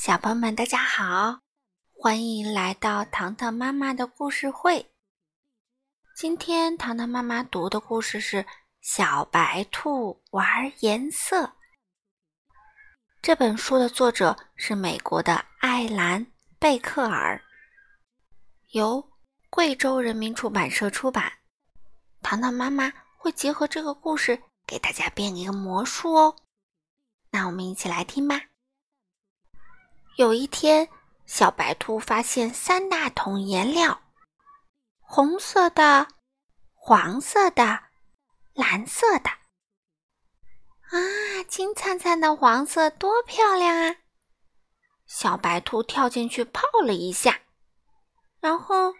小朋友们，大家好，欢迎来到糖糖妈妈的故事会。今天糖糖妈妈读的故事是《小白兔玩颜色》。这本书的作者是美国的艾兰·贝克尔，由贵州人民出版社出版。糖糖妈妈会结合这个故事给大家变一个魔术哦。那我们一起来听吧。有一天，小白兔发现三大桶颜料：红色的、黄色的、蓝色的。啊，金灿灿的黄色多漂亮啊！小白兔跳进去泡了一下，然后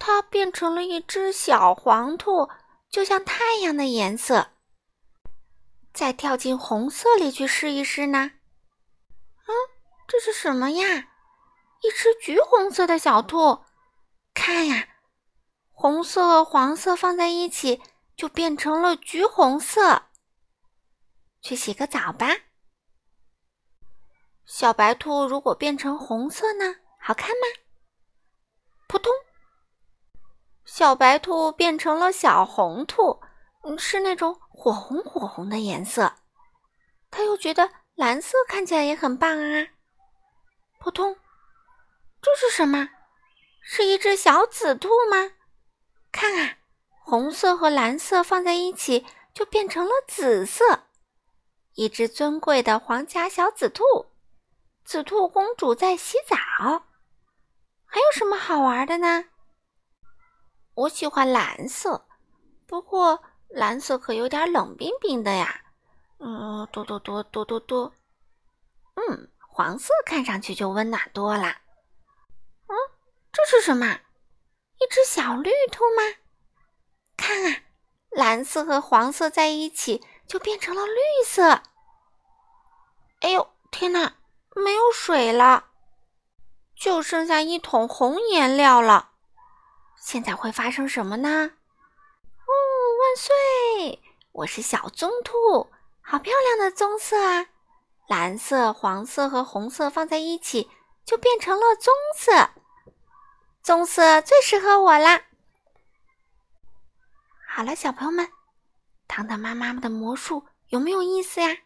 它变成了一只小黄兔，就像太阳的颜色。再跳进红色里去试一试呢？这是什么呀？一只橘红色的小兔，看呀，红色黄色放在一起就变成了橘红色。去洗个澡吧。小白兔如果变成红色呢？好看吗？扑通！小白兔变成了小红兔，是那种火红火红的颜色。他又觉得蓝色看起来也很棒啊。扑通！这是什么？是一只小紫兔吗？看啊，红色和蓝色放在一起就变成了紫色。一只尊贵的皇家小紫兔，紫兔公主在洗澡。还有什么好玩的呢？我喜欢蓝色，不过蓝色可有点冷冰冰的呀。嗯，多多多多多多。嗯。黄色看上去就温暖多了。嗯，这是什么？一只小绿兔吗？看啊，蓝色和黄色在一起就变成了绿色。哎呦，天哪，没有水了，就剩下一桶红颜料了。现在会发生什么呢？哦，万岁！我是小棕兔，好漂亮的棕色啊！蓝色、黄色和红色放在一起，就变成了棕色。棕色最适合我啦！好了，小朋友们，糖糖妈妈们的魔术有没有意思呀？